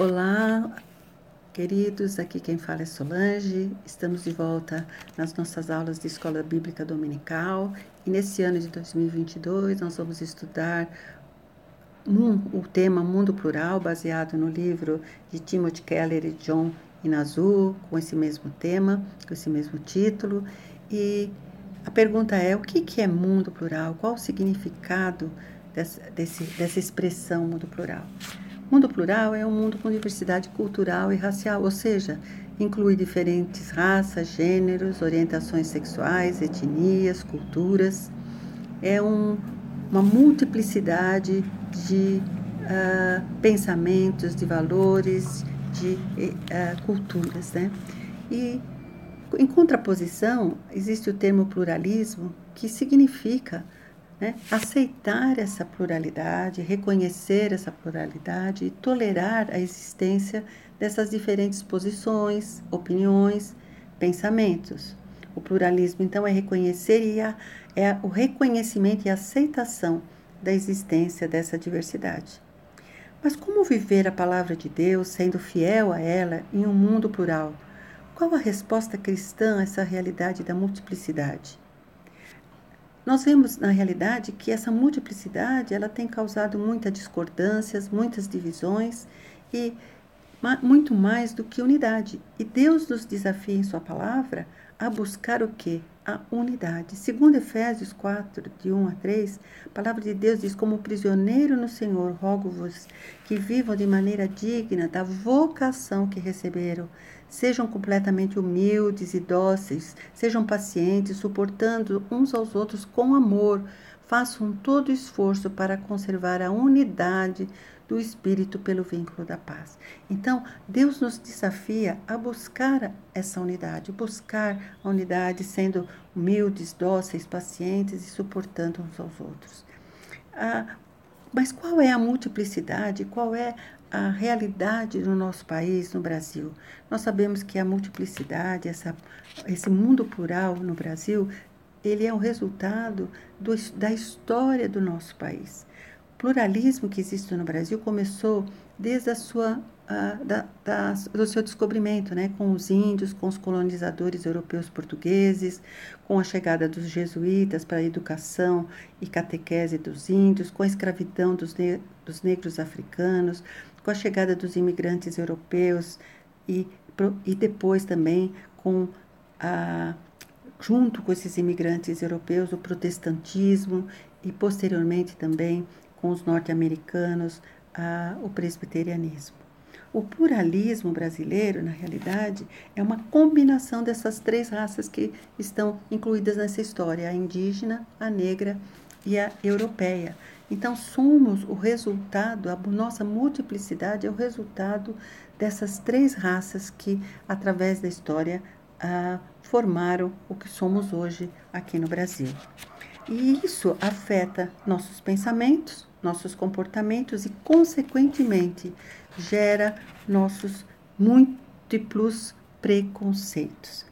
Olá, queridos. Aqui quem fala é Solange. Estamos de volta nas nossas aulas de Escola Bíblica Dominical. E nesse ano de 2022 nós vamos estudar um, o tema Mundo Plural, baseado no livro de Timothy Keller e John Inazu, com esse mesmo tema, com esse mesmo título. E a pergunta é: o que é mundo plural? Qual o significado desse, dessa expressão mundo plural? Mundo plural é um mundo com diversidade cultural e racial, ou seja, inclui diferentes raças, gêneros, orientações sexuais, etnias, culturas. É um, uma multiplicidade de uh, pensamentos, de valores, de uh, culturas. Né? E, em contraposição, existe o termo pluralismo, que significa né? Aceitar essa pluralidade, reconhecer essa pluralidade e tolerar a existência dessas diferentes posições, opiniões, pensamentos. O pluralismo, então, é reconhecer e a, é o reconhecimento e aceitação da existência dessa diversidade. Mas como viver a palavra de Deus sendo fiel a ela em um mundo plural? Qual a resposta cristã a essa realidade da multiplicidade? Nós vemos na realidade que essa multiplicidade ela tem causado muitas discordâncias, muitas divisões e muito mais do que unidade. E Deus nos desafia em sua palavra a buscar o que? A unidade. Segundo Efésios 4, de 1 a 3, a palavra de Deus diz: Como prisioneiro no Senhor, rogo-vos que vivam de maneira digna da vocação que receberam, Sejam completamente humildes e dóceis, sejam pacientes, suportando uns aos outros com amor. Façam todo esforço para conservar a unidade do Espírito pelo vínculo da paz. Então, Deus nos desafia a buscar essa unidade, buscar a unidade sendo humildes, dóceis, pacientes e suportando uns aos outros. Ah, mas qual é a multiplicidade? Qual é a realidade no nosso país, no Brasil. Nós sabemos que a multiplicidade, essa, esse mundo plural no Brasil, ele é o resultado do, da história do nosso país. O pluralismo que existe no Brasil começou desde a sua da, da, do seu descobrimento, né, com os índios, com os colonizadores europeus portugueses, com a chegada dos jesuítas para a educação e catequese dos índios, com a escravidão dos, ne dos negros africanos, com a chegada dos imigrantes europeus e, e depois também com a junto com esses imigrantes europeus o protestantismo e posteriormente também com os norte-americanos o presbiterianismo. O pluralismo brasileiro, na realidade, é uma combinação dessas três raças que estão incluídas nessa história: a indígena, a negra e a europeia. Então, somos o resultado, a nossa multiplicidade é o resultado dessas três raças que, através da história, ah, formaram o que somos hoje aqui no Brasil. E isso afeta nossos pensamentos, nossos comportamentos e, consequentemente, gera nossos múltiplos preconceitos.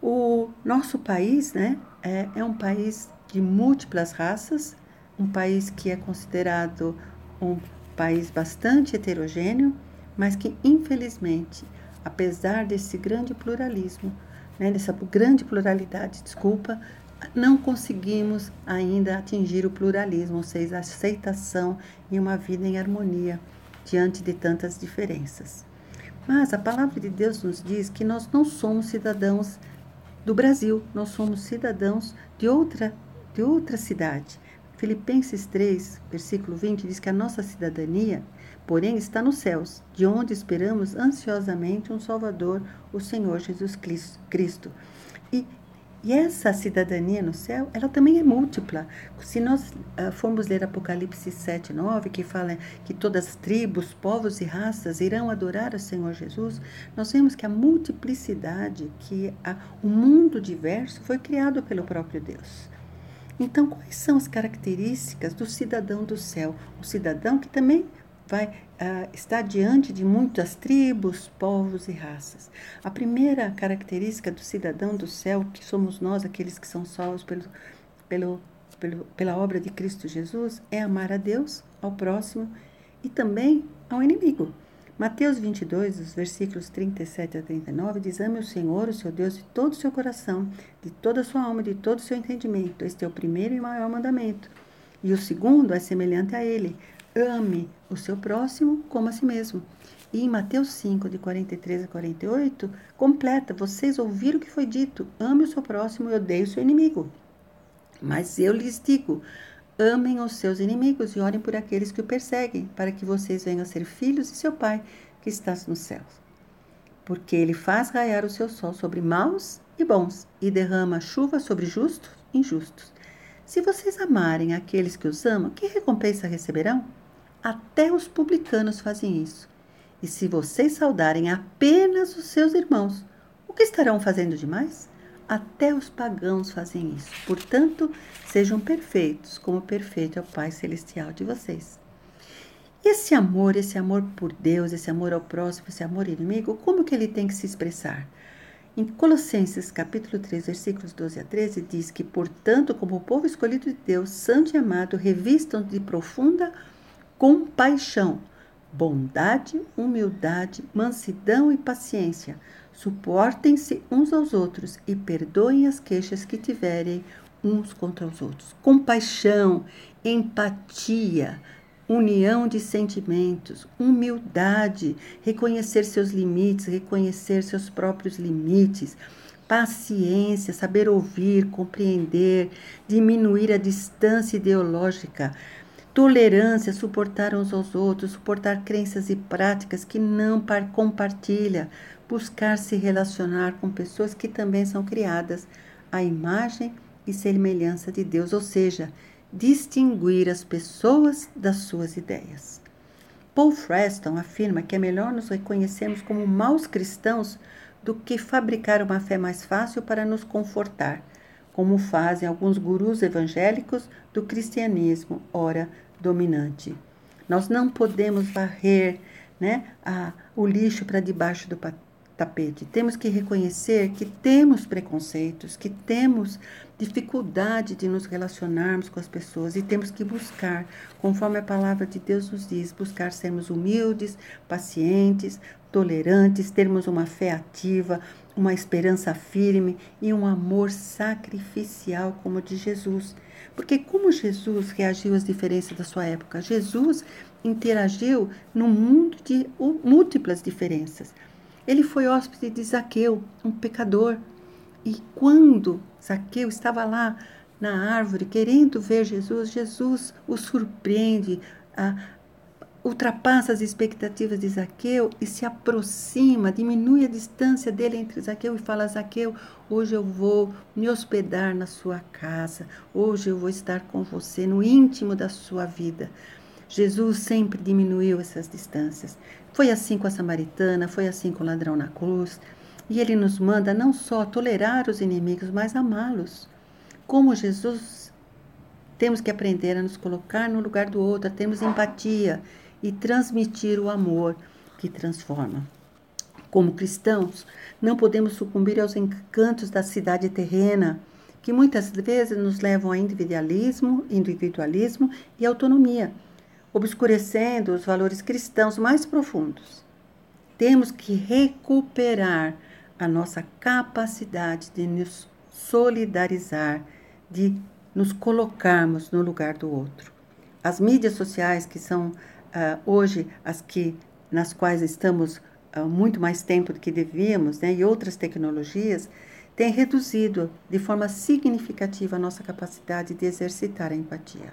O nosso país né, é, é um país de múltiplas raças, um país que é considerado um país bastante heterogêneo, mas que, infelizmente, apesar desse grande pluralismo, né, dessa grande pluralidade, desculpa, não conseguimos ainda atingir o pluralismo, ou seja, a aceitação e uma vida em harmonia diante de tantas diferenças. Mas a palavra de Deus nos diz que nós não somos cidadãos do Brasil, nós somos cidadãos de outra, de outra cidade. Filipenses 3, versículo 20 diz que a nossa cidadania, porém, está nos céus, de onde esperamos ansiosamente um Salvador, o Senhor Jesus Cristo. E e essa cidadania no céu, ela também é múltipla. Se nós uh, formos ler Apocalipse 7, 9, que fala que todas as tribos, povos e raças irão adorar o Senhor Jesus, nós vemos que a multiplicidade, que o mundo diverso foi criado pelo próprio Deus. Então, quais são as características do cidadão do céu? O cidadão que também vai uh, estar diante de muitas tribos, povos e raças. A primeira característica do cidadão do céu, que somos nós, aqueles que são salvos pelo, pelo, pelo, pela obra de Cristo Jesus, é amar a Deus, ao próximo e também ao inimigo. Mateus 22, os versículos 37 a 39, diz: Ame o Senhor, o seu Deus, de todo o seu coração, de toda a sua alma, de todo o seu entendimento. Este é o primeiro e maior mandamento. E o segundo é semelhante a ele: ame o seu próximo como a si mesmo. E em Mateus 5, de 43 a 48, completa: Vocês ouviram o que foi dito: ame o seu próximo e odeie o seu inimigo. Mas eu lhes digo: Amem os seus inimigos e orem por aqueles que o perseguem, para que vocês venham a ser filhos de seu Pai que está nos céus. Porque ele faz raiar o seu sol sobre maus e bons e derrama chuva sobre justos e injustos. Se vocês amarem aqueles que os amam, que recompensa receberão? Até os publicanos fazem isso. E se vocês saudarem apenas os seus irmãos, o que estarão fazendo demais? Até os pagãos fazem isso. Portanto, sejam perfeitos, como perfeito é o Pai Celestial de vocês. Esse amor, esse amor por Deus, esse amor ao próximo, esse amor inimigo, como que ele tem que se expressar? Em Colossenses capítulo 3, versículos 12 a 13, diz que, portanto, como o povo escolhido de Deus, santo e amado, revistam de profunda compaixão, bondade, humildade, mansidão e paciência, Suportem-se uns aos outros e perdoem as queixas que tiverem uns contra os outros. Compaixão, empatia, união de sentimentos, humildade, reconhecer seus limites, reconhecer seus próprios limites, paciência, saber ouvir, compreender, diminuir a distância ideológica, tolerância, suportar uns aos outros, suportar crenças e práticas que não compartilha, buscar se relacionar com pessoas que também são criadas à imagem e semelhança de Deus, ou seja, distinguir as pessoas das suas ideias. Paul Freston afirma que é melhor nos reconhecermos como maus cristãos do que fabricar uma fé mais fácil para nos confortar, como fazem alguns gurus evangélicos do cristianismo, ora dominante. Nós não podemos varrer né, a, o lixo para debaixo do, tapete. Temos que reconhecer que temos preconceitos, que temos dificuldade de nos relacionarmos com as pessoas e temos que buscar, conforme a palavra de Deus nos diz, buscar sermos humildes, pacientes, tolerantes, termos uma fé ativa, uma esperança firme e um amor sacrificial como o de Jesus. Porque como Jesus reagiu às diferenças da sua época? Jesus interagiu num mundo de múltiplas diferenças. Ele foi hóspede de Zaqueu, um pecador. E quando Zaqueu estava lá na árvore querendo ver Jesus, Jesus o surpreende, a, ultrapassa as expectativas de Zaqueu e se aproxima, diminui a distância dele entre Zaqueu e fala: Zaqueu, hoje eu vou me hospedar na sua casa, hoje eu vou estar com você no íntimo da sua vida. Jesus sempre diminuiu essas distâncias. Foi assim com a samaritana, foi assim com o ladrão na cruz. E ele nos manda não só tolerar os inimigos, mas amá-los. Como Jesus, temos que aprender a nos colocar no lugar do outro, a termos empatia e transmitir o amor que transforma. Como cristãos, não podemos sucumbir aos encantos da cidade terrena, que muitas vezes nos levam a individualismo, individualismo e autonomia obscurecendo os valores cristãos mais profundos. Temos que recuperar a nossa capacidade de nos solidarizar, de nos colocarmos no lugar do outro. As mídias sociais, que são uh, hoje as que nas quais estamos uh, muito mais tempo do que devíamos, né, e outras tecnologias, têm reduzido de forma significativa a nossa capacidade de exercitar a empatia.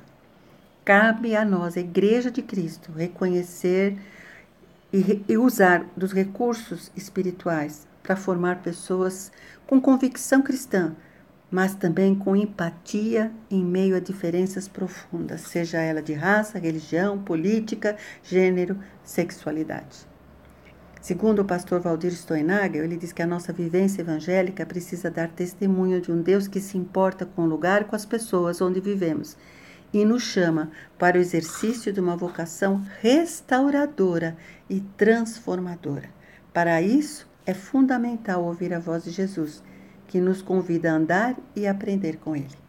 Cabe a nós, a Igreja de Cristo, reconhecer e, e usar dos recursos espirituais para formar pessoas com convicção cristã, mas também com empatia em meio a diferenças profundas, seja ela de raça, religião, política, gênero, sexualidade. Segundo o pastor Valdir Stoinagel, ele diz que a nossa vivência evangélica precisa dar testemunho de um Deus que se importa com o lugar e com as pessoas onde vivemos e nos chama para o exercício de uma vocação restauradora e transformadora. Para isso, é fundamental ouvir a voz de Jesus, que nos convida a andar e aprender com Ele.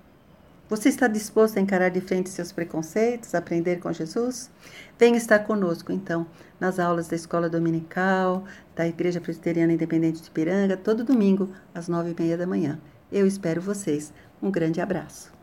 Você está disposto a encarar de frente seus preconceitos, aprender com Jesus? Venha estar conosco, então, nas aulas da Escola Dominical, da Igreja Presbiteriana Independente de Piranga, todo domingo, às nove e meia da manhã. Eu espero vocês. Um grande abraço.